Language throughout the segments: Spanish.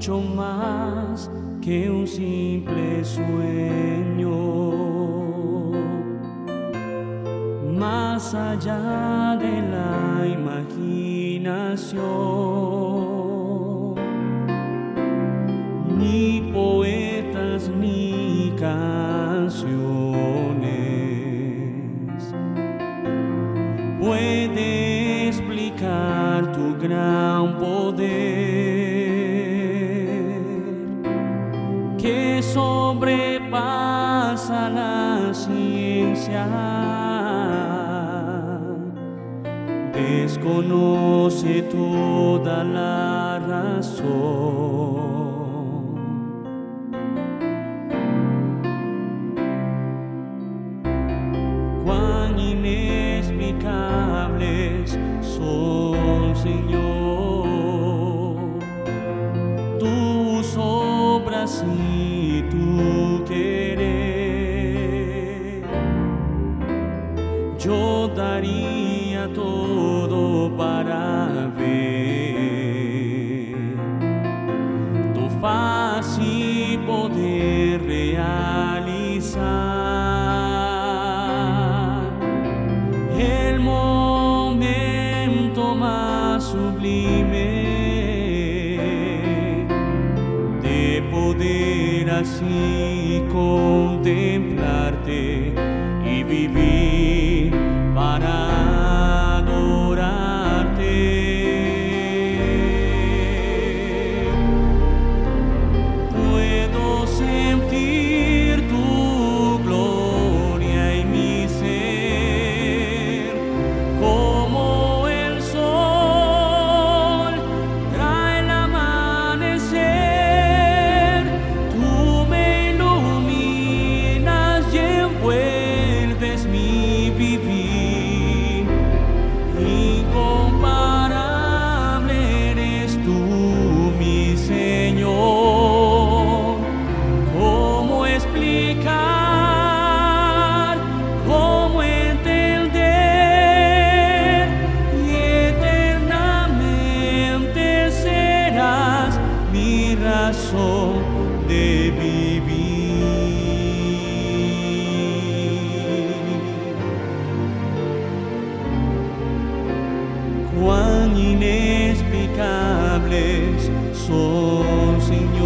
mucho más que un simple sueño. Más allá de la imaginación, ni poetas ni canciones. Puede explicar tu gran poder que sobrepasa la ciencia. Desconoce toda la razón. cuán inexplicables son, Señor, y tu querer. Yo daría todo para ver tu faz y poder realizar el momento más sublime poder así contemplarte y vivir para cuán inexplicables son, Señor,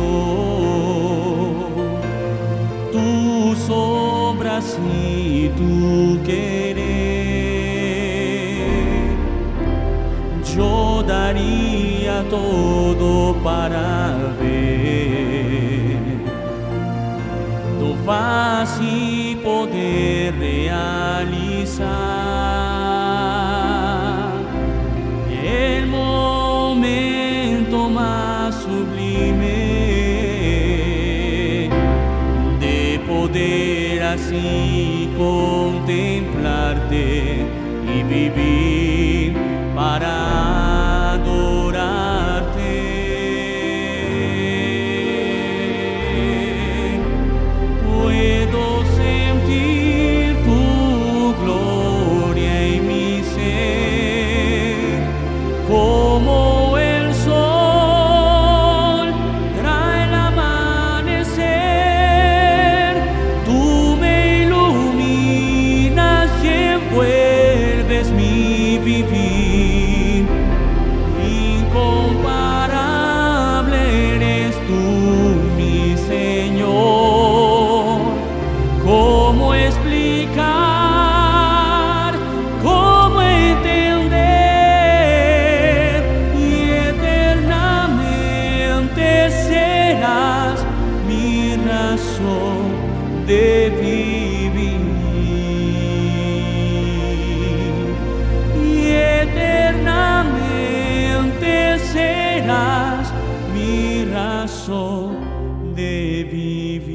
tus obras y tu querer. Yo daría todo para ver tu faz y poder realizar de poder así contemplarte y vivir para mi razón de vivir.